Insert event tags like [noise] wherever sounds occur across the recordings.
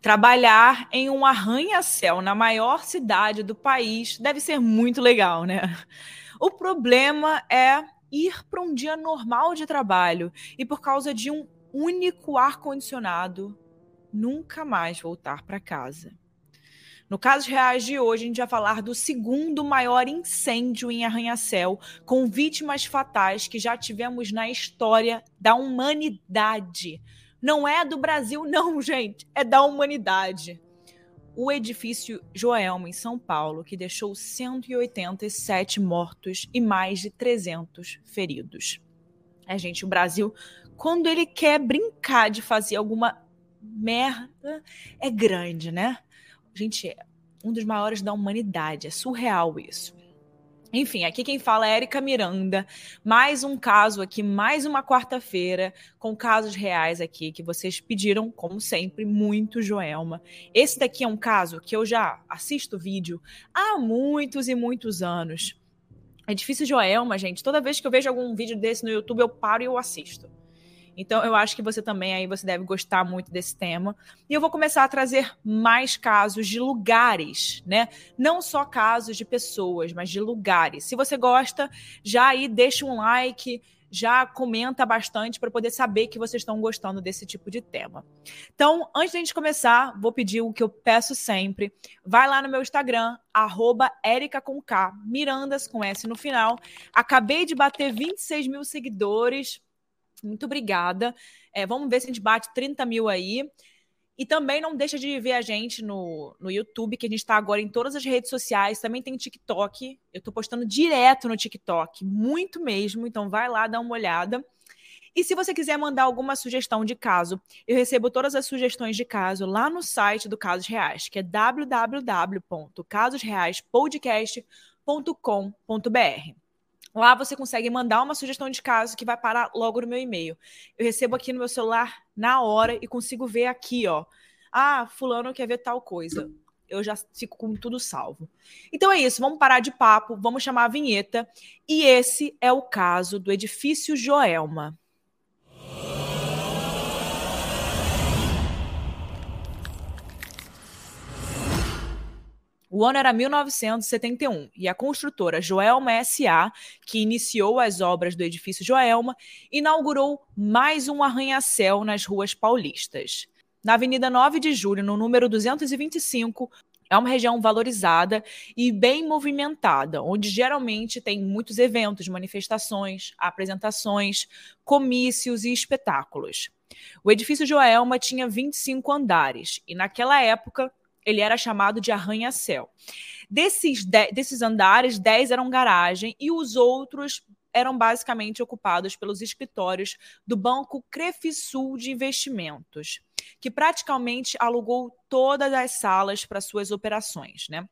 Trabalhar em um arranha-céu na maior cidade do país deve ser muito legal, né? O problema é ir para um dia normal de trabalho e, por causa de um único ar-condicionado, nunca mais voltar para casa. No Casos Reais de hoje, a gente vai falar do segundo maior incêndio em arranha-céu, com vítimas fatais que já tivemos na história da humanidade. Não é do Brasil, [laughs] não, gente, é da humanidade. O edifício Joelma, em São Paulo, que deixou 187 mortos e mais de 300 feridos. É, gente, o Brasil, quando ele quer brincar de fazer alguma merda, é grande, né? Gente, é um dos maiores da humanidade. É surreal isso. Enfim, aqui quem fala é Érica Miranda. Mais um caso aqui, mais uma quarta-feira, com casos reais aqui que vocês pediram, como sempre, muito, Joelma. Esse daqui é um caso que eu já assisto vídeo há muitos e muitos anos. É difícil, Joelma, gente. Toda vez que eu vejo algum vídeo desse no YouTube, eu paro e eu assisto. Então, eu acho que você também aí você deve gostar muito desse tema. E eu vou começar a trazer mais casos de lugares, né? Não só casos de pessoas, mas de lugares. Se você gosta, já aí deixa um like, já comenta bastante para poder saber que vocês estão gostando desse tipo de tema. Então, antes de a gente começar, vou pedir o que eu peço sempre. Vai lá no meu Instagram, arroba com K, Mirandas com S no final. Acabei de bater 26 mil seguidores. Muito obrigada. É, vamos ver se a gente bate 30 mil aí. E também não deixa de ver a gente no, no YouTube, que a gente está agora em todas as redes sociais. Também tem TikTok. Eu estou postando direto no TikTok, muito mesmo. Então vai lá dar uma olhada. E se você quiser mandar alguma sugestão de caso, eu recebo todas as sugestões de caso lá no site do Casos Reais, que é www.casosreaispodcast.com.br. Lá você consegue mandar uma sugestão de caso que vai parar logo no meu e-mail. Eu recebo aqui no meu celular na hora e consigo ver aqui, ó. Ah, fulano quer ver tal coisa. Eu já fico com tudo salvo. Então é isso, vamos parar de papo, vamos chamar a vinheta. E esse é o caso do edifício Joelma. O ano era 1971 e a construtora Joelma SA, que iniciou as obras do edifício Joelma, inaugurou mais um arranha-céu nas ruas paulistas. Na Avenida 9 de Julho, no número 225, é uma região valorizada e bem movimentada, onde geralmente tem muitos eventos, manifestações, apresentações, comícios e espetáculos. O edifício Joelma tinha 25 andares e, naquela época, ele era chamado de arranha-céu. Desses, desses andares, 10 eram garagem e os outros eram basicamente ocupados pelos escritórios do Banco Crefisul de Investimentos, que praticamente alugou todas as salas para suas operações, né?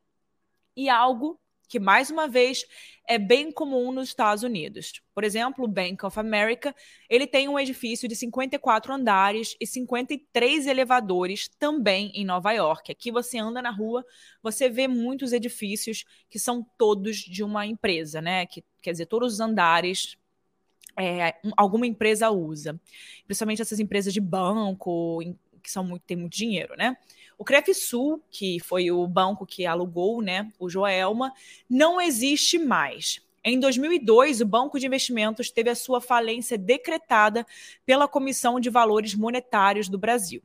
E algo que, mais uma vez, é bem comum nos Estados Unidos. Por exemplo, o Bank of America, ele tem um edifício de 54 andares e 53 elevadores também em Nova York. Aqui você anda na rua, você vê muitos edifícios que são todos de uma empresa, né? Que, quer dizer, todos os andares é, alguma empresa usa. Principalmente essas empresas de banco, que são muito, tem muito dinheiro, né? O Crefisul, que foi o banco que alugou, né, o Joelma, não existe mais. Em 2002, o Banco de Investimentos teve a sua falência decretada pela Comissão de Valores Monetários do Brasil.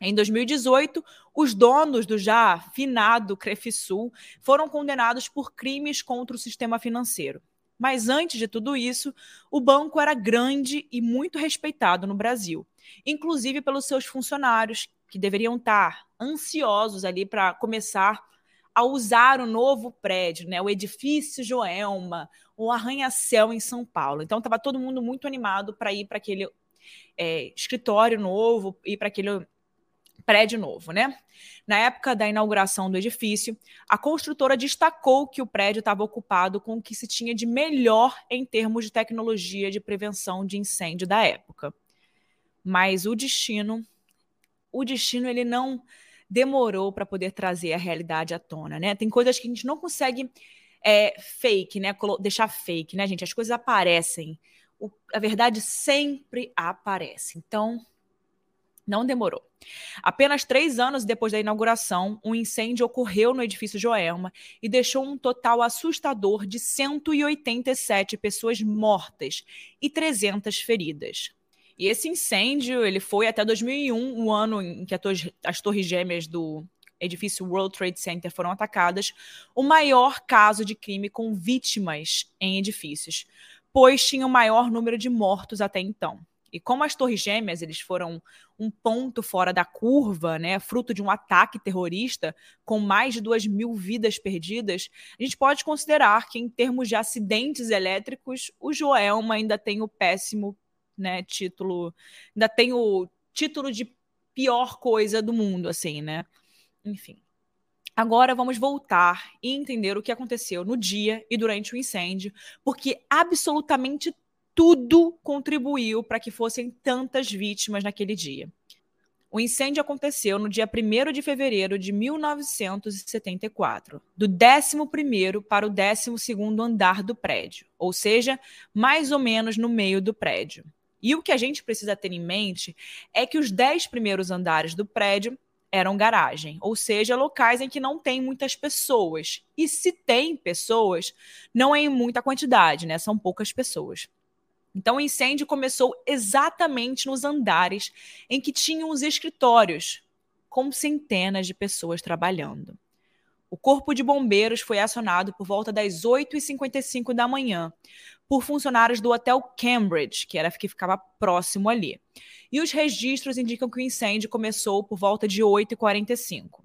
Em 2018, os donos do já finado Crefisul foram condenados por crimes contra o sistema financeiro. Mas antes de tudo isso, o banco era grande e muito respeitado no Brasil, inclusive pelos seus funcionários, que deveriam estar ansiosos ali para começar a usar o novo prédio, né, o edifício Joelma, o arranha-céu em São Paulo. Então estava todo mundo muito animado para ir para aquele é, escritório novo, ir para aquele prédio novo, né? Na época da inauguração do edifício, a construtora destacou que o prédio estava ocupado com o que se tinha de melhor em termos de tecnologia de prevenção de incêndio da época. Mas o destino o destino ele não demorou para poder trazer a realidade à tona, né? Tem coisas que a gente não consegue é, fake, né? Deixar fake, né, gente? As coisas aparecem. O, a verdade sempre aparece. Então, Não demorou. Apenas três anos depois da inauguração, um incêndio ocorreu no edifício Joelma e deixou um total assustador de 187 pessoas mortas e 300 feridas. E esse incêndio ele foi até 2001, o ano em que as torres gêmeas do edifício World Trade Center foram atacadas, o maior caso de crime com vítimas em edifícios, pois tinha o maior número de mortos até então. E como as Torres Gêmeas eles foram um ponto fora da curva, né, fruto de um ataque terrorista com mais de duas mil vidas perdidas, a gente pode considerar que, em termos de acidentes elétricos, o Joelma ainda tem o péssimo né, título, ainda tem o título de pior coisa do mundo, assim, né? Enfim. Agora vamos voltar e entender o que aconteceu no dia e durante o incêndio, porque absolutamente tudo contribuiu para que fossem tantas vítimas naquele dia. O incêndio aconteceu no dia 1 de fevereiro de 1974, do 11º para o 12º andar do prédio, ou seja, mais ou menos no meio do prédio. E o que a gente precisa ter em mente é que os 10 primeiros andares do prédio eram garagem, ou seja, locais em que não tem muitas pessoas. E se tem pessoas, não é em muita quantidade, né? São poucas pessoas. Então, o incêndio começou exatamente nos andares em que tinham os escritórios, com centenas de pessoas trabalhando. O corpo de bombeiros foi acionado por volta das 8h55 da manhã por funcionários do hotel Cambridge, que era que ficava próximo ali. E os registros indicam que o incêndio começou por volta de 8h45.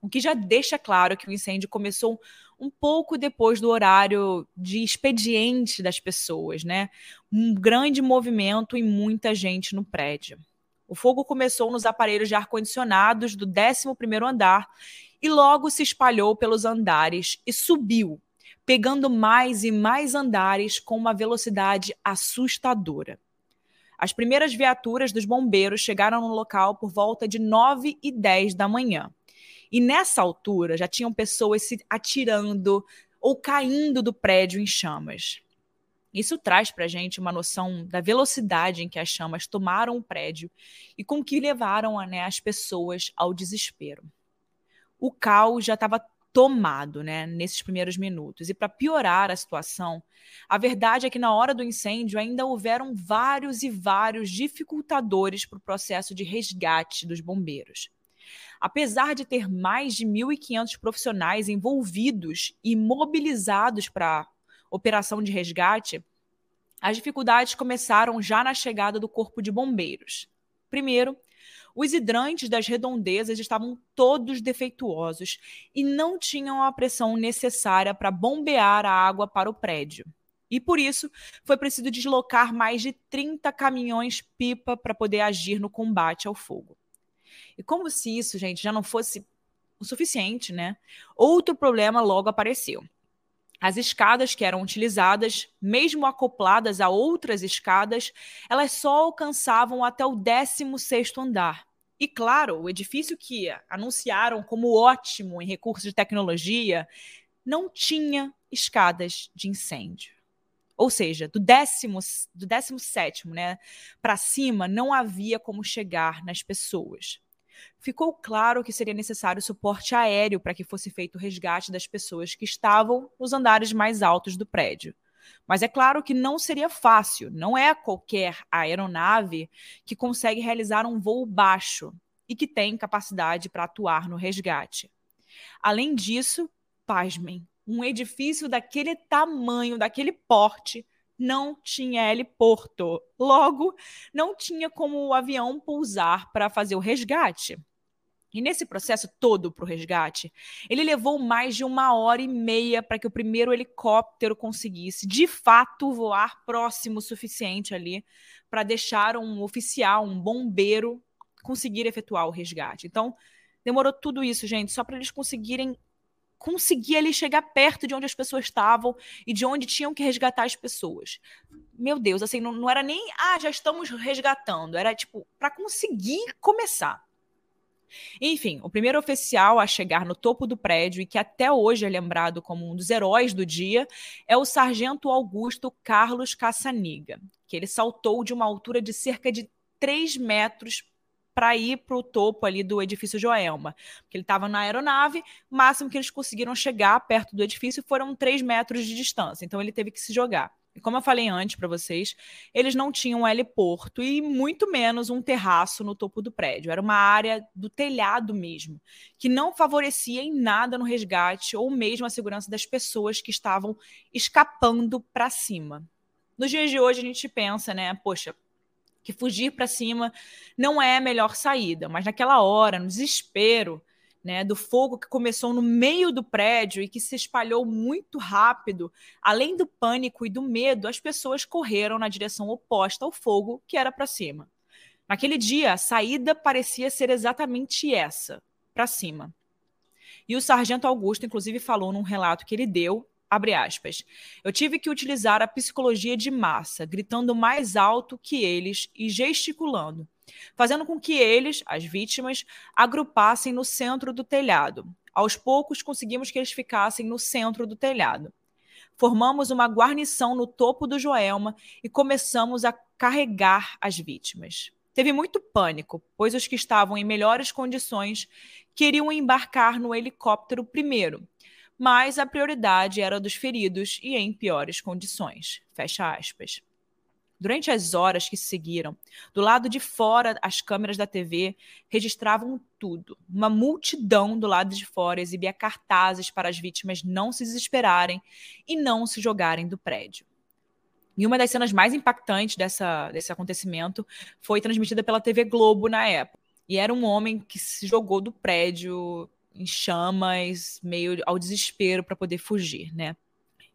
O que já deixa claro que o incêndio começou um pouco depois do horário de expediente das pessoas, né? Um grande movimento e muita gente no prédio. O fogo começou nos aparelhos de ar-condicionados do 11º andar e logo se espalhou pelos andares e subiu, pegando mais e mais andares com uma velocidade assustadora. As primeiras viaturas dos bombeiros chegaram no local por volta de 9 e 10 da manhã. E nessa altura já tinham pessoas se atirando ou caindo do prédio em chamas. Isso traz para a gente uma noção da velocidade em que as chamas tomaram o prédio e com que levaram né, as pessoas ao desespero. O caos já estava tomado né, nesses primeiros minutos. E para piorar a situação, a verdade é que na hora do incêndio ainda houveram vários e vários dificultadores para o processo de resgate dos bombeiros. Apesar de ter mais de 1.500 profissionais envolvidos e mobilizados para a operação de resgate, as dificuldades começaram já na chegada do Corpo de Bombeiros. Primeiro, os hidrantes das redondezas estavam todos defeituosos e não tinham a pressão necessária para bombear a água para o prédio. E por isso foi preciso deslocar mais de 30 caminhões-pipa para poder agir no combate ao fogo. E como se isso, gente, já não fosse o suficiente, né? Outro problema logo apareceu. As escadas que eram utilizadas, mesmo acopladas a outras escadas, elas só alcançavam até o 16º andar. E claro, o edifício que anunciaram como ótimo em recursos de tecnologia não tinha escadas de incêndio. Ou seja, do décimo, do décimo sétimo, né, para cima, não havia como chegar nas pessoas ficou claro que seria necessário suporte aéreo para que fosse feito o resgate das pessoas que estavam nos andares mais altos do prédio. Mas é claro que não seria fácil, não é qualquer aeronave que consegue realizar um voo baixo e que tem capacidade para atuar no resgate. Além disso, pasmem, um edifício daquele tamanho, daquele porte, não tinha heliporto. Logo, não tinha como o avião pousar para fazer o resgate. E nesse processo todo para o resgate, ele levou mais de uma hora e meia para que o primeiro helicóptero conseguisse, de fato, voar próximo o suficiente ali para deixar um oficial, um bombeiro, conseguir efetuar o resgate. Então, demorou tudo isso, gente, só para eles conseguirem conseguir ali chegar perto de onde as pessoas estavam e de onde tinham que resgatar as pessoas. Meu Deus, assim, não, não era nem, ah, já estamos resgatando, era tipo, para conseguir começar. Enfim, o primeiro oficial a chegar no topo do prédio e que até hoje é lembrado como um dos heróis do dia é o sargento Augusto Carlos Caçaniga, que ele saltou de uma altura de cerca de 3 metros para ir para o topo ali do edifício Joelma. Porque ele estava na aeronave, o máximo que eles conseguiram chegar perto do edifício foram 3 metros de distância. Então ele teve que se jogar. E como eu falei antes para vocês, eles não tinham um heliporto e muito menos um terraço no topo do prédio. Era uma área do telhado mesmo, que não favorecia em nada no resgate ou mesmo a segurança das pessoas que estavam escapando para cima. Nos dias de hoje a gente pensa, né, poxa, que fugir para cima não é a melhor saída, mas naquela hora, no desespero, né, do fogo que começou no meio do prédio e que se espalhou muito rápido, além do pânico e do medo, as pessoas correram na direção oposta ao fogo, que era para cima. Naquele dia, a saída parecia ser exatamente essa, para cima. E o sargento Augusto, inclusive, falou num relato que ele deu Abre aspas. Eu tive que utilizar a psicologia de massa, gritando mais alto que eles e gesticulando, fazendo com que eles, as vítimas, agrupassem no centro do telhado. Aos poucos, conseguimos que eles ficassem no centro do telhado. Formamos uma guarnição no topo do Joelma e começamos a carregar as vítimas. Teve muito pânico, pois os que estavam em melhores condições queriam embarcar no helicóptero primeiro mas a prioridade era dos feridos e em piores condições. Fecha aspas. Durante as horas que se seguiram, do lado de fora, as câmeras da TV registravam tudo. Uma multidão do lado de fora exibia cartazes para as vítimas não se desesperarem e não se jogarem do prédio. E uma das cenas mais impactantes dessa, desse acontecimento foi transmitida pela TV Globo na época. E era um homem que se jogou do prédio em chamas, meio ao desespero para poder fugir, né?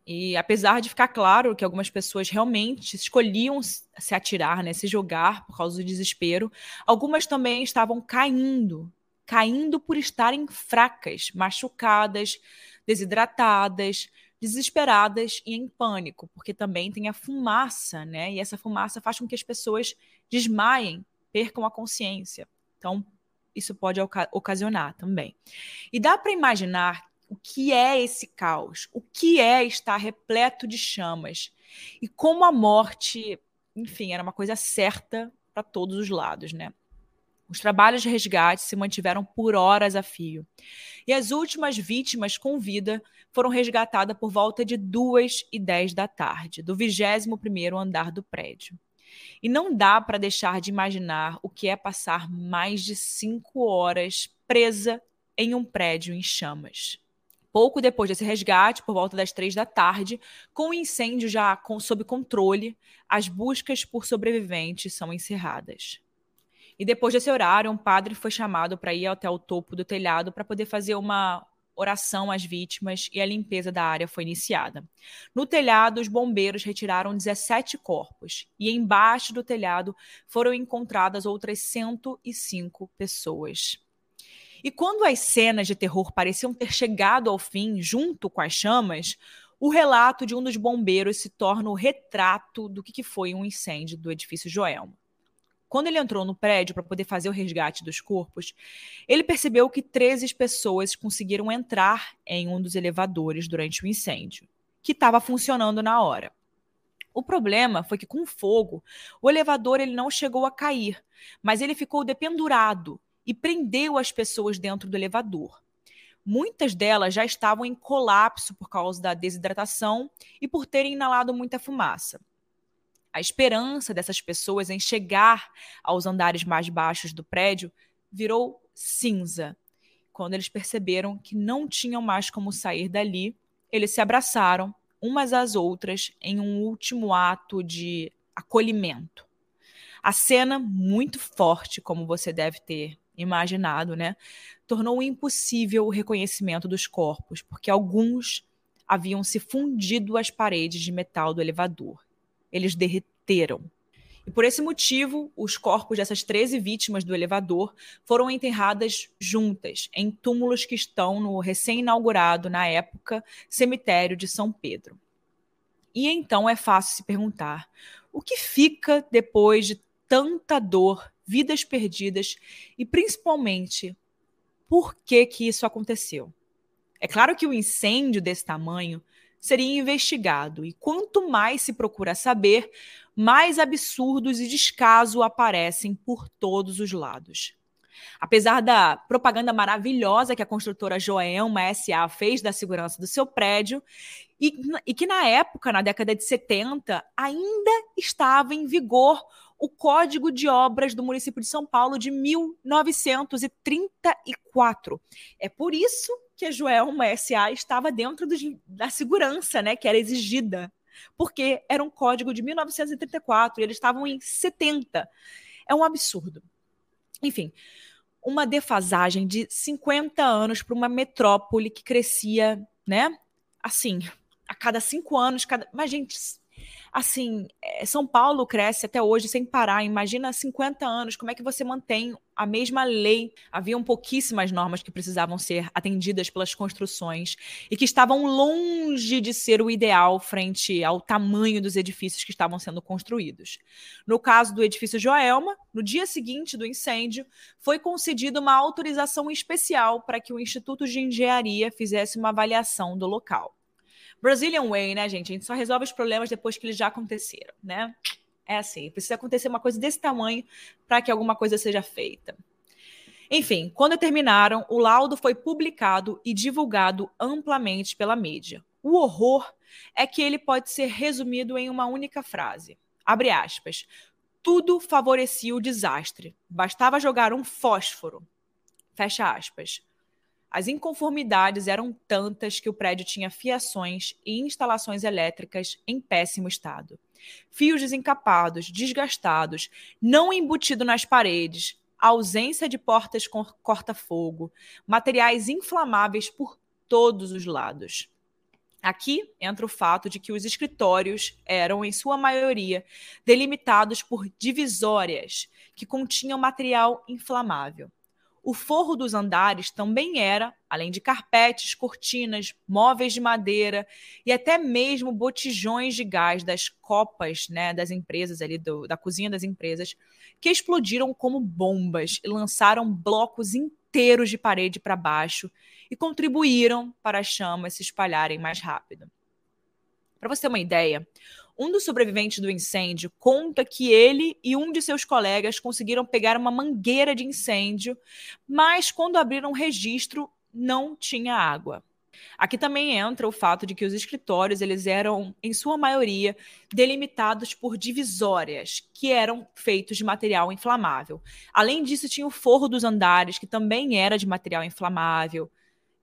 E apesar de ficar claro que algumas pessoas realmente escolhiam se atirar, né, se jogar por causa do desespero, algumas também estavam caindo, caindo por estarem fracas, machucadas, desidratadas, desesperadas e em pânico, porque também tem a fumaça, né? E essa fumaça faz com que as pessoas desmaiem, percam a consciência. Então, isso pode ocasionar também. E dá para imaginar o que é esse caos, o que é estar repleto de chamas e como a morte, enfim, era uma coisa certa para todos os lados, né? Os trabalhos de resgate se mantiveram por horas a fio. E as últimas vítimas com vida foram resgatadas por volta de 2 e 10 da tarde, do 21º andar do prédio. E não dá para deixar de imaginar o que é passar mais de cinco horas presa em um prédio em chamas. Pouco depois desse resgate, por volta das três da tarde, com o incêndio já com, sob controle, as buscas por sobreviventes são encerradas. E depois desse horário, um padre foi chamado para ir até o topo do telhado para poder fazer uma oração às vítimas e a limpeza da área foi iniciada. No telhado, os bombeiros retiraram 17 corpos e embaixo do telhado foram encontradas outras 105 pessoas. E quando as cenas de terror pareciam ter chegado ao fim junto com as chamas, o relato de um dos bombeiros se torna o retrato do que foi um incêndio do edifício Joelma. Quando ele entrou no prédio para poder fazer o resgate dos corpos, ele percebeu que 13 pessoas conseguiram entrar em um dos elevadores durante o incêndio, que estava funcionando na hora. O problema foi que com o fogo, o elevador ele não chegou a cair, mas ele ficou dependurado e prendeu as pessoas dentro do elevador. Muitas delas já estavam em colapso por causa da desidratação e por terem inalado muita fumaça. A esperança dessas pessoas em chegar aos andares mais baixos do prédio virou cinza. Quando eles perceberam que não tinham mais como sair dali, eles se abraçaram umas às outras em um último ato de acolhimento. A cena, muito forte, como você deve ter imaginado, né, tornou impossível o reconhecimento dos corpos, porque alguns haviam se fundido às paredes de metal do elevador eles derreteram. E por esse motivo, os corpos dessas 13 vítimas do elevador foram enterradas juntas, em túmulos que estão no recém-inaugurado, na época, cemitério de São Pedro. E então é fácil se perguntar: o que fica depois de tanta dor, vidas perdidas e principalmente por que que isso aconteceu? É claro que o incêndio desse tamanho seria investigado. E quanto mais se procura saber, mais absurdos e descaso aparecem por todos os lados. Apesar da propaganda maravilhosa que a construtora Joelma SA fez da segurança do seu prédio, e, e que na época, na década de 70, ainda estava em vigor o Código de Obras do município de São Paulo de 1934. É por isso que a Joelma SA estava dentro do, da segurança, né, que era exigida, porque era um código de 1934 e eles estavam em 70. É um absurdo. Enfim, uma defasagem de 50 anos para uma metrópole que crescia, né? Assim, a cada cinco anos, cada. Mas, gente, assim, é, São Paulo cresce até hoje sem parar. Imagina 50 anos, como é que você mantém a mesma lei? Haviam pouquíssimas normas que precisavam ser atendidas pelas construções e que estavam longe de ser o ideal frente ao tamanho dos edifícios que estavam sendo construídos. No caso do edifício Joelma, no dia seguinte do incêndio, foi concedida uma autorização especial para que o Instituto de Engenharia fizesse uma avaliação do local. Brazilian Way, né, gente? A gente só resolve os problemas depois que eles já aconteceram, né? É assim, precisa acontecer uma coisa desse tamanho para que alguma coisa seja feita. Enfim, quando terminaram, o laudo foi publicado e divulgado amplamente pela mídia. O horror é que ele pode ser resumido em uma única frase. Abre aspas. Tudo favorecia o desastre. Bastava jogar um fósforo. Fecha aspas. As inconformidades eram tantas que o prédio tinha fiações e instalações elétricas em péssimo estado. Fios desencapados, desgastados, não embutido nas paredes, ausência de portas com corta-fogo, materiais inflamáveis por todos os lados. Aqui entra o fato de que os escritórios eram, em sua maioria, delimitados por divisórias que continham material inflamável. O forro dos andares também era, além de carpetes, cortinas, móveis de madeira e até mesmo botijões de gás das copas né, das empresas ali, do, da cozinha das empresas, que explodiram como bombas e lançaram blocos inteiros de parede para baixo e contribuíram para as chamas se espalharem mais rápido. Para você ter uma ideia, um dos sobreviventes do incêndio conta que ele e um de seus colegas conseguiram pegar uma mangueira de incêndio, mas quando abriram o registro não tinha água. Aqui também entra o fato de que os escritórios eles eram, em sua maioria, delimitados por divisórias, que eram feitos de material inflamável. Além disso, tinha o forro dos andares, que também era de material inflamável,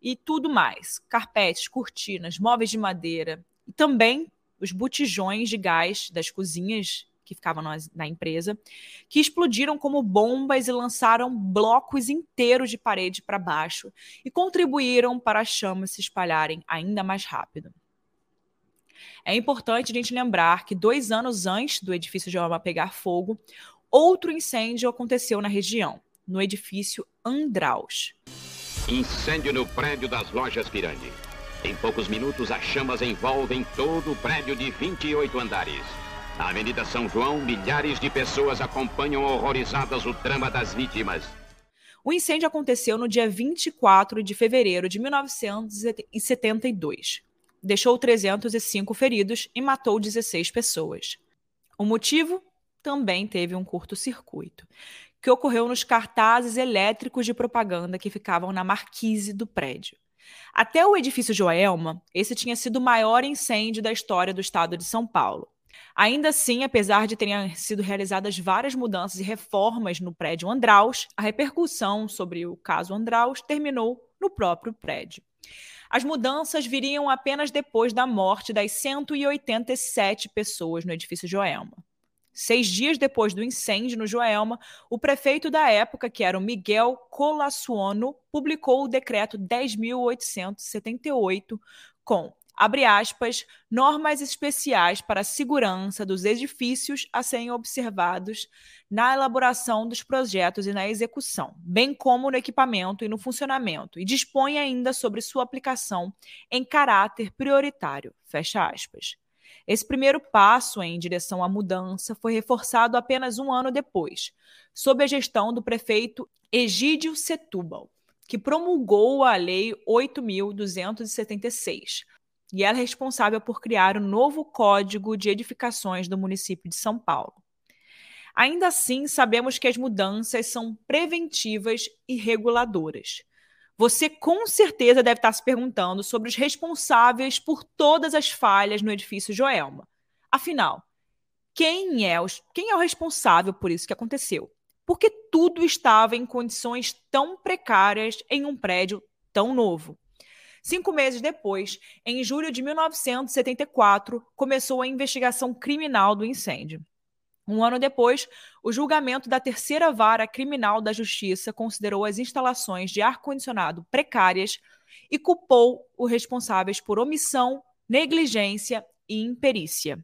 e tudo mais: carpetes, cortinas, móveis de madeira. Também os botijões de gás das cozinhas que ficavam na, na, empresa, que explodiram como bombas e lançaram blocos inteiros de parede para baixo e contribuíram para as chamas se espalharem ainda mais rápido. É importante a gente lembrar que dois anos antes do edifício de Alma pegar fogo, outro incêndio aconteceu na região, no edifício Andraus. Incêndio no prédio das lojas Pirani. Em poucos minutos, as chamas envolvem todo o prédio de 28 andares. Na Avenida São João, milhares de pessoas acompanham horrorizadas o drama das vítimas. O incêndio aconteceu no dia 24 de fevereiro de 1972. Deixou 305 feridos e matou 16 pessoas. O motivo? Também teve um curto-circuito, que ocorreu nos cartazes elétricos de propaganda que ficavam na marquise do prédio. Até o edifício Joelma, esse tinha sido o maior incêndio da história do estado de São Paulo. Ainda assim, apesar de terem sido realizadas várias mudanças e reformas no prédio Andraus, a repercussão sobre o caso Andraus terminou no próprio prédio. As mudanças viriam apenas depois da morte das 187 pessoas no edifício Joelma. Seis dias depois do incêndio no Joelma, o prefeito da época, que era o Miguel Colassuono, publicou o decreto 10.878 com, abre aspas, normas especiais para a segurança dos edifícios a serem observados na elaboração dos projetos e na execução, bem como no equipamento e no funcionamento, e dispõe ainda sobre sua aplicação em caráter prioritário, fecha aspas. Esse primeiro passo em direção à mudança foi reforçado apenas um ano depois, sob a gestão do prefeito Egídio Setúbal, que promulgou a Lei 8.276, e ela é responsável por criar o novo Código de Edificações do município de São Paulo. Ainda assim, sabemos que as mudanças são preventivas e reguladoras. Você com certeza deve estar se perguntando sobre os responsáveis por todas as falhas no edifício Joelma. Afinal, quem é, os, quem é o responsável por isso que aconteceu? Porque tudo estava em condições tão precárias em um prédio tão novo. Cinco meses depois, em julho de 1974, começou a investigação criminal do incêndio. Um ano depois, o julgamento da terceira vara criminal da Justiça considerou as instalações de ar-condicionado precárias e culpou os responsáveis por omissão, negligência e imperícia.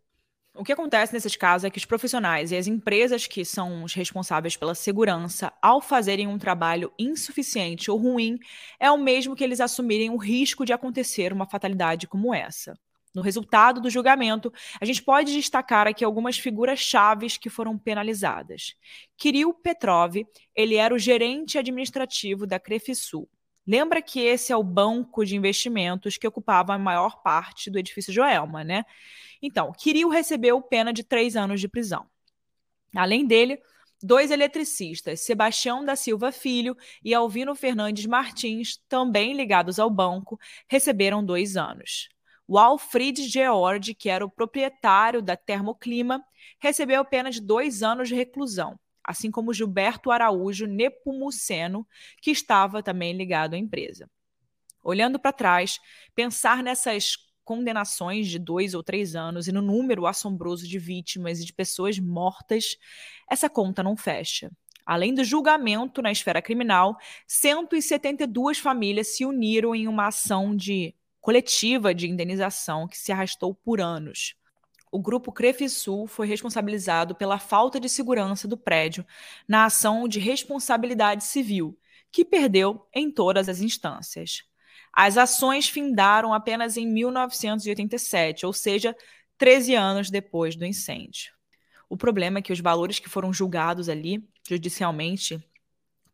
O que acontece nesses casos é que os profissionais e as empresas que são os responsáveis pela segurança, ao fazerem um trabalho insuficiente ou ruim, é o mesmo que eles assumirem o risco de acontecer uma fatalidade como essa. No resultado do julgamento, a gente pode destacar aqui algumas figuras chaves que foram penalizadas. Kirill Petrov, ele era o gerente administrativo da Crefisul. Lembra que esse é o banco de investimentos que ocupava a maior parte do edifício Joelma, né? Então, Kirill recebeu pena de três anos de prisão. Além dele, dois eletricistas, Sebastião da Silva Filho e Alvino Fernandes Martins, também ligados ao banco, receberam dois anos. O Alfred George, que era o proprietário da Termoclima, recebeu pena de dois anos de reclusão, assim como Gilberto Araújo Nepomuceno, que estava também ligado à empresa. Olhando para trás, pensar nessas condenações de dois ou três anos e no número assombroso de vítimas e de pessoas mortas, essa conta não fecha. Além do julgamento na esfera criminal, 172 famílias se uniram em uma ação de coletiva de indenização que se arrastou por anos. O grupo Crefisul foi responsabilizado pela falta de segurança do prédio na ação de responsabilidade civil, que perdeu em todas as instâncias. As ações findaram apenas em 1987, ou seja, 13 anos depois do incêndio. O problema é que os valores que foram julgados ali, judicialmente,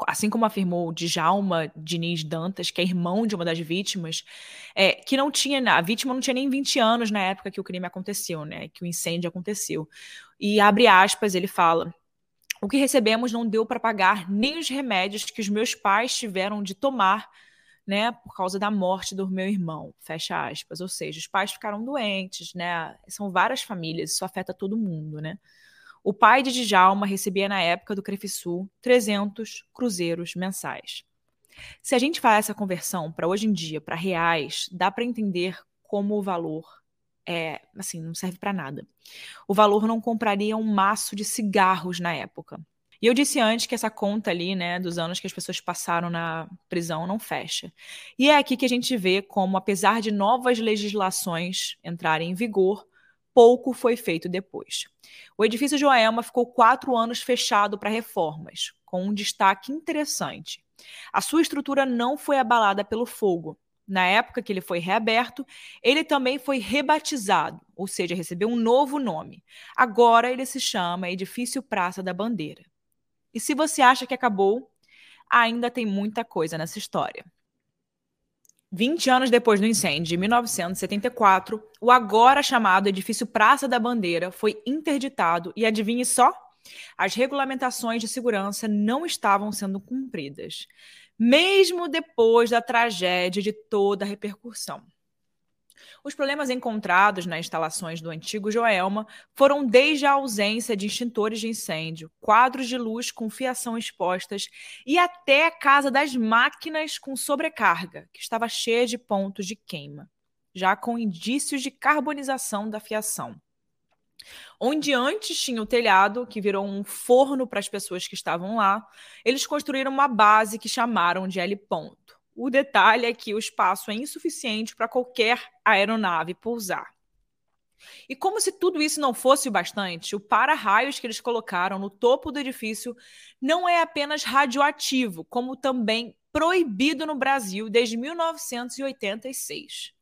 assim como afirmou Djalma Diniz Dantas, que é irmão de uma das vítimas, é, que não tinha, a vítima não tinha nem 20 anos na época que o crime aconteceu, né, que o incêndio aconteceu. E abre aspas, ele fala: "O que recebemos não deu para pagar nem os remédios que os meus pais tiveram de tomar né, por causa da morte do meu irmão, fecha aspas. Ou seja, os pais ficaram doentes, né? São várias famílias, isso afeta todo mundo, né? O pai de Djalma recebia na época do Crefisul 300 cruzeiros mensais. Se a gente faz essa conversão para hoje em dia, para reais, dá para entender como o valor é, assim, não serve para nada. O valor não compraria um maço de cigarros na época. E eu disse antes que essa conta ali, né, dos anos que as pessoas passaram na prisão não fecha. E é aqui que a gente vê como, apesar de novas legislações entrarem em vigor, pouco foi feito depois. O edifício Joelma ficou quatro anos fechado para reformas, com um destaque interessante. A sua estrutura não foi abalada pelo fogo. Na época que ele foi reaberto, ele também foi rebatizado, ou seja, recebeu um novo nome. Agora ele se chama Edifício Praça da Bandeira. E se você acha que acabou, ainda tem muita coisa nessa história. 20 anos depois do incêndio, de 1974, o agora chamado edifício Praça da Bandeira foi interditado e adivinhe só? As regulamentações de segurança não estavam sendo cumpridas, mesmo depois da tragédia de toda a repercussão. Os problemas encontrados nas instalações do antigo Joelma foram desde a ausência de extintores de incêndio, quadros de luz com fiação expostas e até a casa das máquinas com sobrecarga, que estava cheia de pontos de queima, já com indícios de carbonização da fiação. Onde antes tinha o telhado, que virou um forno para as pessoas que estavam lá, eles construíram uma base que chamaram de L ponto. O detalhe é que o espaço é insuficiente para qualquer aeronave pousar. E como se tudo isso não fosse o bastante, o para-raios que eles colocaram no topo do edifício não é apenas radioativo, como também proibido no Brasil desde 1986.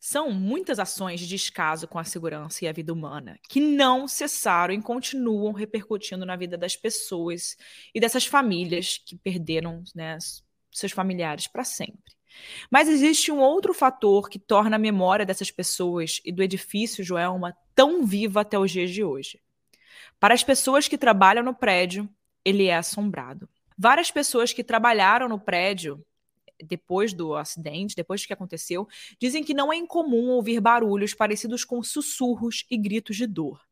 São muitas ações de descaso com a segurança e a vida humana que não cessaram e continuam repercutindo na vida das pessoas e dessas famílias que perderam né, seus familiares para sempre. Mas existe um outro fator que torna a memória dessas pessoas e do edifício Joelma tão viva até os dias de hoje. Para as pessoas que trabalham no prédio, ele é assombrado. Várias pessoas que trabalharam no prédio depois do acidente, depois que aconteceu, dizem que não é incomum ouvir barulhos parecidos com sussurros e gritos de dor.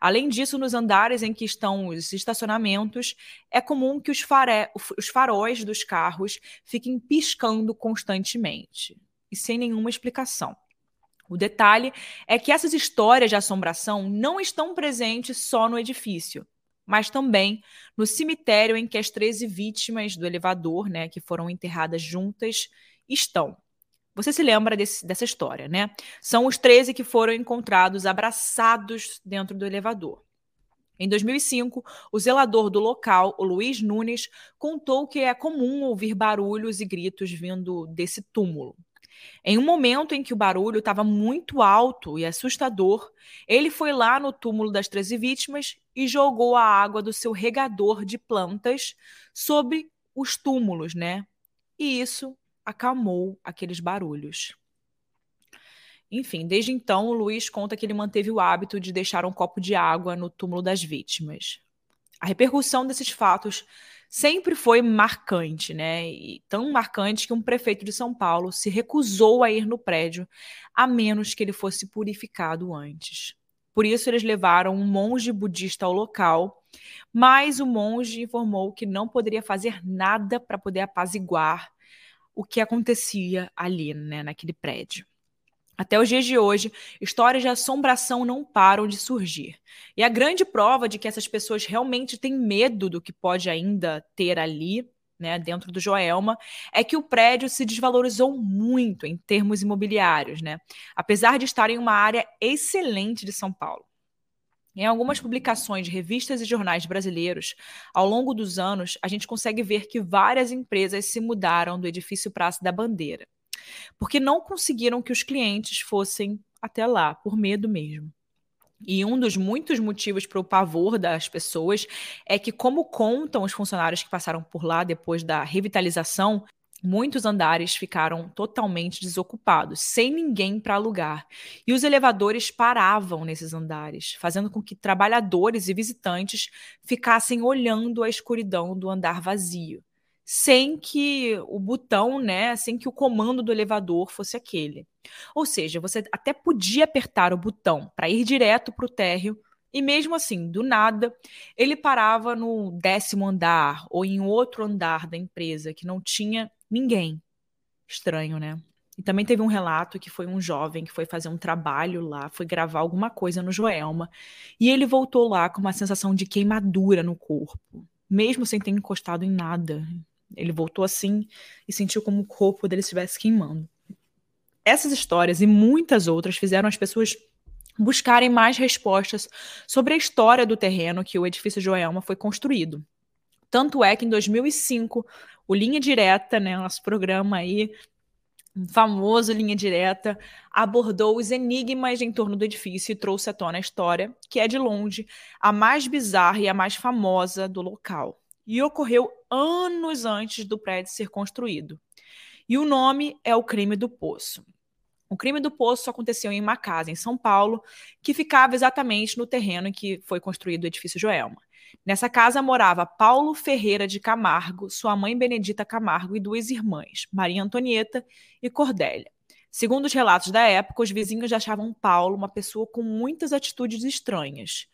Além disso, nos andares em que estão os estacionamentos, é comum que os, fare... os faróis dos carros fiquem piscando constantemente e sem nenhuma explicação. O detalhe é que essas histórias de assombração não estão presentes só no edifício, mas também no cemitério em que as 13 vítimas do elevador, né, que foram enterradas juntas, estão. Você se lembra desse, dessa história, né? São os 13 que foram encontrados abraçados dentro do elevador. Em 2005, o zelador do local, o Luiz Nunes, contou que é comum ouvir barulhos e gritos vindo desse túmulo. Em um momento em que o barulho estava muito alto e assustador, ele foi lá no túmulo das 13 vítimas e jogou a água do seu regador de plantas sobre os túmulos, né? E isso acalmou aqueles barulhos. Enfim, desde então, o Luiz conta que ele manteve o hábito de deixar um copo de água no túmulo das vítimas. A repercussão desses fatos sempre foi marcante, né? E tão marcante que um prefeito de São Paulo se recusou a ir no prédio, a menos que ele fosse purificado antes. Por isso, eles levaram um monge budista ao local, mas o monge informou que não poderia fazer nada para poder apaziguar o que acontecia ali, né, naquele prédio. Até os dias de hoje, histórias de assombração não param de surgir. E a grande prova de que essas pessoas realmente têm medo do que pode ainda ter ali, né, dentro do Joelma, é que o prédio se desvalorizou muito em termos imobiliários, né? Apesar de estar em uma área excelente de São Paulo. Em algumas publicações de revistas e jornais brasileiros, ao longo dos anos, a gente consegue ver que várias empresas se mudaram do edifício Praça da Bandeira porque não conseguiram que os clientes fossem até lá, por medo mesmo. E um dos muitos motivos para o pavor das pessoas é que, como contam os funcionários que passaram por lá depois da revitalização, muitos andares ficaram totalmente desocupados, sem ninguém para alugar. E os elevadores paravam nesses andares, fazendo com que trabalhadores e visitantes ficassem olhando a escuridão do andar vazio sem que o botão, né, sem que o comando do elevador fosse aquele. Ou seja, você até podia apertar o botão para ir direto para o térreo, e mesmo assim, do nada, ele parava no décimo andar ou em outro andar da empresa que não tinha ninguém. Estranho, né? E também teve um relato que foi um jovem que foi fazer um trabalho lá, foi gravar alguma coisa no Joelma, e ele voltou lá com uma sensação de queimadura no corpo, mesmo sem ter encostado em nada. Ele voltou assim e sentiu como o corpo dele estivesse queimando. Essas histórias e muitas outras fizeram as pessoas buscarem mais respostas sobre a história do terreno que o edifício Joelma foi construído. Tanto é que em 2005, o Linha Direta, né, nosso programa aí, um famoso Linha Direta, abordou os enigmas em torno do edifício e trouxe à tona a história, que é de longe a mais bizarra e a mais famosa do local e ocorreu anos antes do prédio ser construído. E o nome é o crime do poço. O crime do poço aconteceu em uma casa em São Paulo, que ficava exatamente no terreno em que foi construído o edifício Joelma. Nessa casa morava Paulo Ferreira de Camargo, sua mãe Benedita Camargo e duas irmãs, Maria Antonieta e Cordélia. Segundo os relatos da época, os vizinhos achavam Paulo uma pessoa com muitas atitudes estranhas.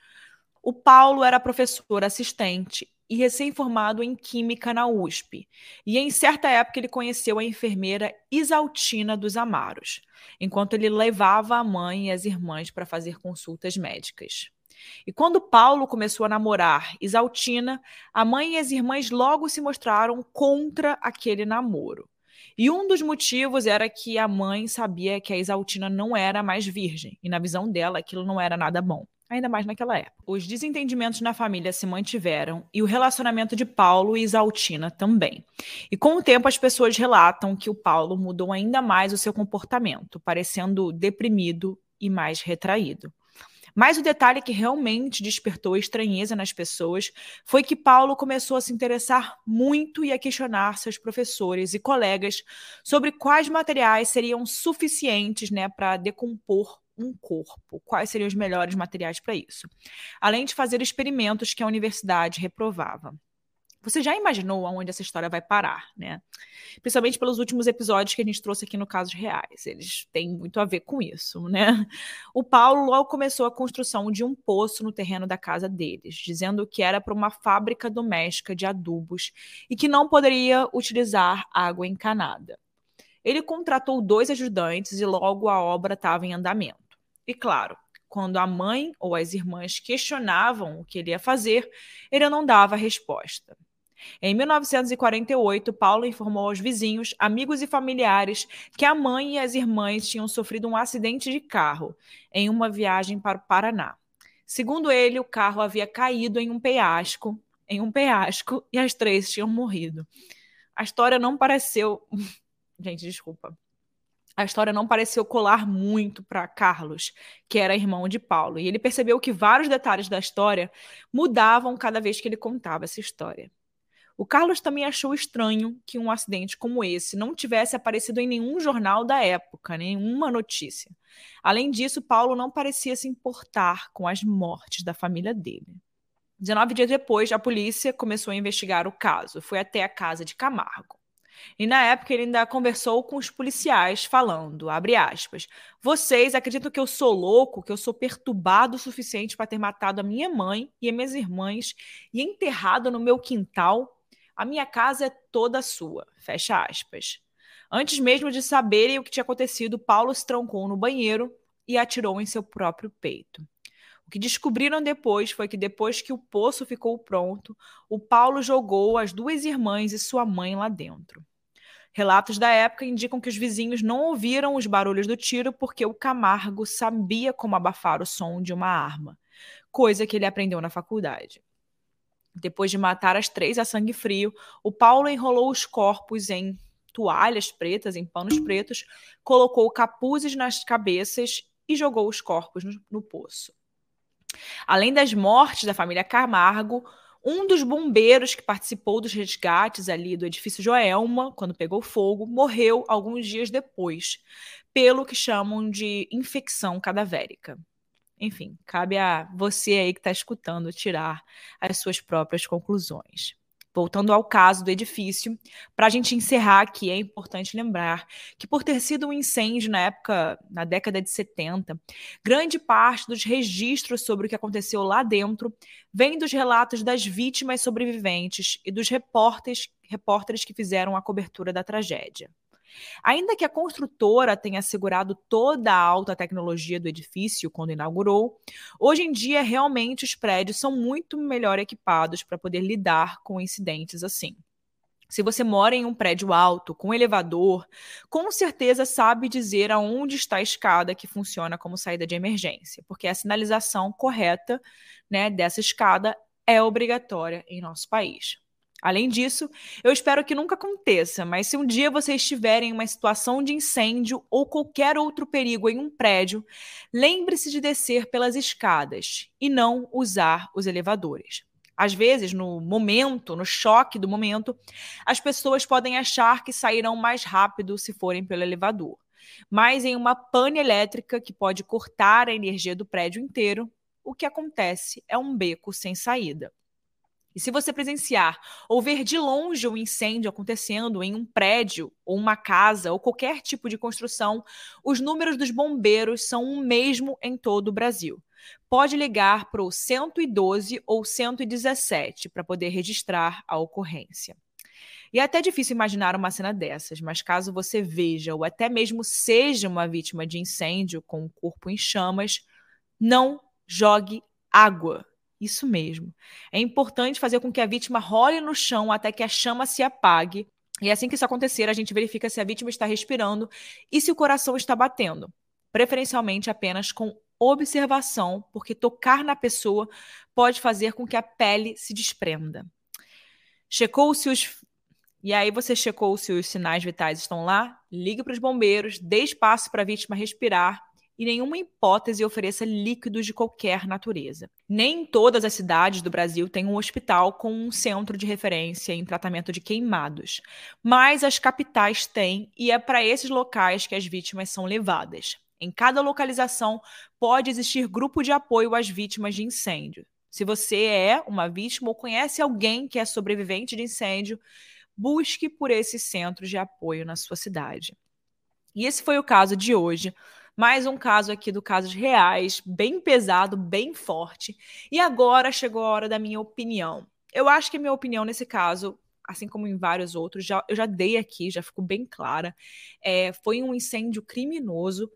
O Paulo era professor assistente e recém-formado em Química na USP. E em certa época ele conheceu a enfermeira Isaltina dos Amaros, enquanto ele levava a mãe e as irmãs para fazer consultas médicas. E quando Paulo começou a namorar Isaltina, a mãe e as irmãs logo se mostraram contra aquele namoro. E um dos motivos era que a mãe sabia que a Isaltina não era mais virgem, e na visão dela aquilo não era nada bom ainda mais naquela época. Os desentendimentos na família se mantiveram e o relacionamento de Paulo e Isaltina também. E com o tempo as pessoas relatam que o Paulo mudou ainda mais o seu comportamento, parecendo deprimido e mais retraído. Mas o detalhe que realmente despertou estranheza nas pessoas foi que Paulo começou a se interessar muito e a questionar seus professores e colegas sobre quais materiais seriam suficientes né, para decompor um corpo, quais seriam os melhores materiais para isso, além de fazer experimentos que a universidade reprovava. Você já imaginou aonde essa história vai parar, né? Principalmente pelos últimos episódios que a gente trouxe aqui no Casos Reais. Eles têm muito a ver com isso, né? O Paulo logo começou a construção de um poço no terreno da casa deles, dizendo que era para uma fábrica doméstica de adubos e que não poderia utilizar água encanada. Ele contratou dois ajudantes e logo a obra estava em andamento. E claro, quando a mãe ou as irmãs questionavam o que ele ia fazer, ele não dava resposta. Em 1948, Paulo informou aos vizinhos, amigos e familiares que a mãe e as irmãs tinham sofrido um acidente de carro em uma viagem para o Paraná. Segundo ele, o carro havia caído em um penhasco, em um penhasco e as três tinham morrido. A história não pareceu, [laughs] gente, desculpa. A história não pareceu colar muito para Carlos, que era irmão de Paulo, e ele percebeu que vários detalhes da história mudavam cada vez que ele contava essa história. O Carlos também achou estranho que um acidente como esse não tivesse aparecido em nenhum jornal da época, nenhuma notícia. Além disso, Paulo não parecia se importar com as mortes da família dele. 19 dias depois, a polícia começou a investigar o caso. Foi até a casa de Camargo. E na época ele ainda conversou com os policiais, falando, aspas, vocês acreditam que eu sou louco, que eu sou perturbado o suficiente para ter matado a minha mãe e as minhas irmãs e enterrado no meu quintal? A minha casa é toda sua. Fecha aspas. Antes mesmo de saberem o que tinha acontecido, Paulo se trancou no banheiro e atirou em seu próprio peito. O que descobriram depois foi que, depois que o poço ficou pronto, o Paulo jogou as duas irmãs e sua mãe lá dentro. Relatos da época indicam que os vizinhos não ouviram os barulhos do tiro porque o Camargo sabia como abafar o som de uma arma, coisa que ele aprendeu na faculdade. Depois de matar as três a sangue frio, o Paulo enrolou os corpos em toalhas pretas, em panos pretos, colocou capuzes nas cabeças e jogou os corpos no, no poço. Além das mortes da família Camargo, um dos bombeiros que participou dos resgates ali do edifício Joelma, quando pegou fogo, morreu alguns dias depois, pelo que chamam de infecção cadavérica. Enfim, cabe a você aí que está escutando tirar as suas próprias conclusões. Voltando ao caso do edifício, para a gente encerrar aqui, é importante lembrar que, por ter sido um incêndio na época, na década de 70, grande parte dos registros sobre o que aconteceu lá dentro vem dos relatos das vítimas sobreviventes e dos repórteres, repórteres que fizeram a cobertura da tragédia. Ainda que a construtora tenha assegurado toda a alta tecnologia do edifício quando inaugurou, hoje em dia realmente os prédios são muito melhor equipados para poder lidar com incidentes assim. Se você mora em um prédio alto, com elevador, com certeza sabe dizer aonde está a escada que funciona como saída de emergência, porque a sinalização correta né, dessa escada é obrigatória em nosso país. Além disso, eu espero que nunca aconteça, mas se um dia você estiver em uma situação de incêndio ou qualquer outro perigo em um prédio, lembre-se de descer pelas escadas e não usar os elevadores. Às vezes, no momento, no choque do momento, as pessoas podem achar que sairão mais rápido se forem pelo elevador. Mas em uma pane elétrica que pode cortar a energia do prédio inteiro, o que acontece é um beco sem saída. E se você presenciar ou ver de longe um incêndio acontecendo em um prédio, ou uma casa, ou qualquer tipo de construção, os números dos bombeiros são o mesmo em todo o Brasil. Pode ligar para o 112 ou 117 para poder registrar a ocorrência. E é até difícil imaginar uma cena dessas, mas caso você veja ou até mesmo seja uma vítima de incêndio com o corpo em chamas, não jogue água isso mesmo. É importante fazer com que a vítima role no chão até que a chama se apague. E assim que isso acontecer, a gente verifica se a vítima está respirando e se o coração está batendo. Preferencialmente apenas com observação, porque tocar na pessoa pode fazer com que a pele se desprenda. Checou se os. E aí você checou se os sinais vitais estão lá? Ligue para os bombeiros, dê espaço para a vítima respirar e nenhuma hipótese ofereça líquidos de qualquer natureza. Nem todas as cidades do Brasil têm um hospital com um centro de referência em tratamento de queimados, mas as capitais têm e é para esses locais que as vítimas são levadas. Em cada localização pode existir grupo de apoio às vítimas de incêndio. Se você é uma vítima ou conhece alguém que é sobrevivente de incêndio, busque por esses centros de apoio na sua cidade. E esse foi o caso de hoje. Mais um caso aqui do Casos Reais, bem pesado, bem forte. E agora chegou a hora da minha opinião. Eu acho que a minha opinião nesse caso, assim como em vários outros, já, eu já dei aqui, já ficou bem clara. É, foi um incêndio criminoso.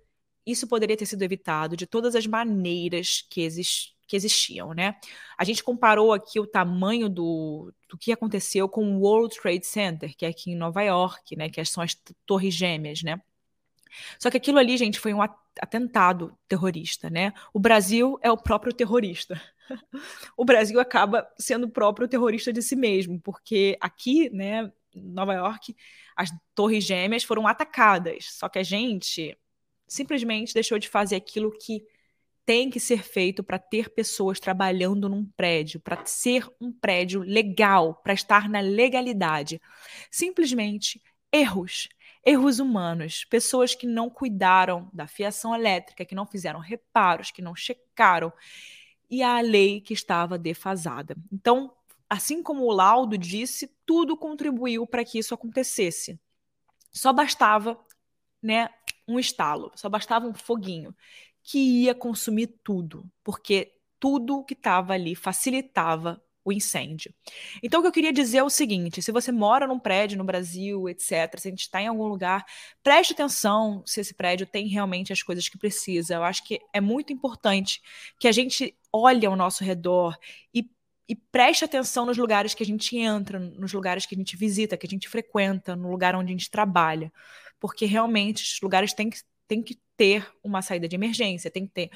Isso poderia ter sido evitado de todas as maneiras que, exist, que existiam, né? A gente comparou aqui o tamanho do, do que aconteceu com o World Trade Center, que é aqui em Nova York, né? Que são as torres gêmeas, né? Só que aquilo ali, gente, foi um atentado terrorista, né? O Brasil é o próprio terrorista. [laughs] o Brasil acaba sendo o próprio terrorista de si mesmo, porque aqui, né, Nova York, as torres gêmeas foram atacadas. Só que a gente simplesmente deixou de fazer aquilo que tem que ser feito para ter pessoas trabalhando num prédio, para ser um prédio legal, para estar na legalidade. Simplesmente erros erros humanos, pessoas que não cuidaram da fiação elétrica, que não fizeram reparos, que não checaram, e a lei que estava defasada. Então, assim como o laudo disse, tudo contribuiu para que isso acontecesse. Só bastava, né, um estalo, só bastava um foguinho que ia consumir tudo, porque tudo que estava ali facilitava o incêndio. Então, o que eu queria dizer é o seguinte: se você mora num prédio no Brasil, etc., se a gente está em algum lugar, preste atenção se esse prédio tem realmente as coisas que precisa. Eu acho que é muito importante que a gente olhe ao nosso redor e, e preste atenção nos lugares que a gente entra, nos lugares que a gente visita, que a gente frequenta, no lugar onde a gente trabalha. Porque realmente esses lugares têm que, têm que ter uma saída de emergência, tem que ter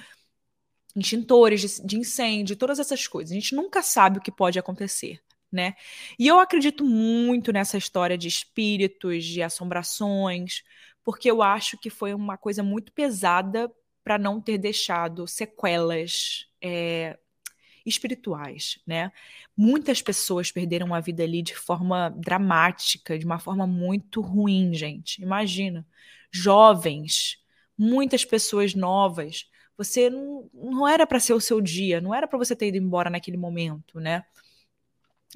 extintores de, de incêndio, todas essas coisas. A gente nunca sabe o que pode acontecer. Né? E eu acredito muito nessa história de espíritos, de assombrações, porque eu acho que foi uma coisa muito pesada para não ter deixado sequelas é, espirituais, né? Muitas pessoas perderam a vida ali de forma dramática, de uma forma muito ruim, gente. Imagina, jovens, muitas pessoas novas você não, não era para ser o seu dia, não era para você ter ido embora naquele momento, né?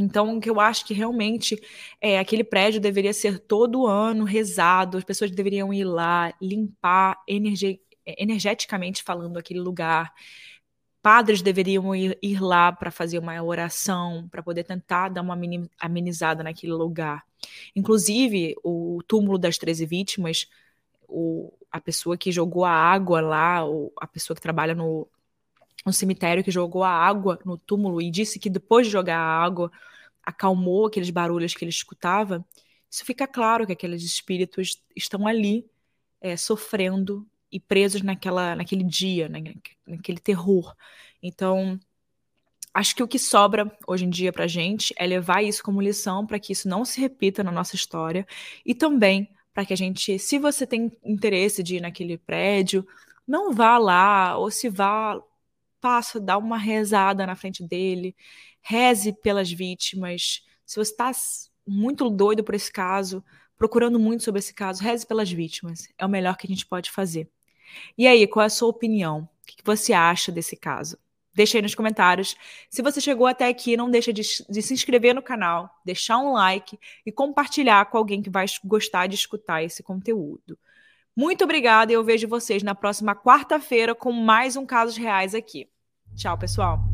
Então, o que eu acho que realmente é aquele prédio deveria ser todo ano rezado, as pessoas deveriam ir lá, limpar energi energeticamente falando aquele lugar. Padres deveriam ir, ir lá para fazer uma oração, para poder tentar dar uma amenizada naquele lugar. Inclusive, o túmulo das 13 vítimas o, a pessoa que jogou a água lá, ou a pessoa que trabalha no, no cemitério que jogou a água no túmulo e disse que depois de jogar a água acalmou aqueles barulhos que ele escutava, isso fica claro que aqueles espíritos estão ali é, sofrendo e presos naquela, naquele dia, né, naquele terror. Então, acho que o que sobra hoje em dia para gente é levar isso como lição para que isso não se repita na nossa história e também para que a gente, se você tem interesse de ir naquele prédio, não vá lá, ou se vá, passa, dá uma rezada na frente dele, reze pelas vítimas. Se você está muito doido por esse caso, procurando muito sobre esse caso, reze pelas vítimas. É o melhor que a gente pode fazer. E aí, qual é a sua opinião? O que você acha desse caso? Deixa aí nos comentários. Se você chegou até aqui, não deixa de, de, se inscrever no canal, deixar um like e compartilhar com alguém que vai gostar de escutar esse conteúdo. Muito obrigada e eu vejo vocês na próxima quarta-feira com mais um Casos Reais aqui. Tchau, pessoal!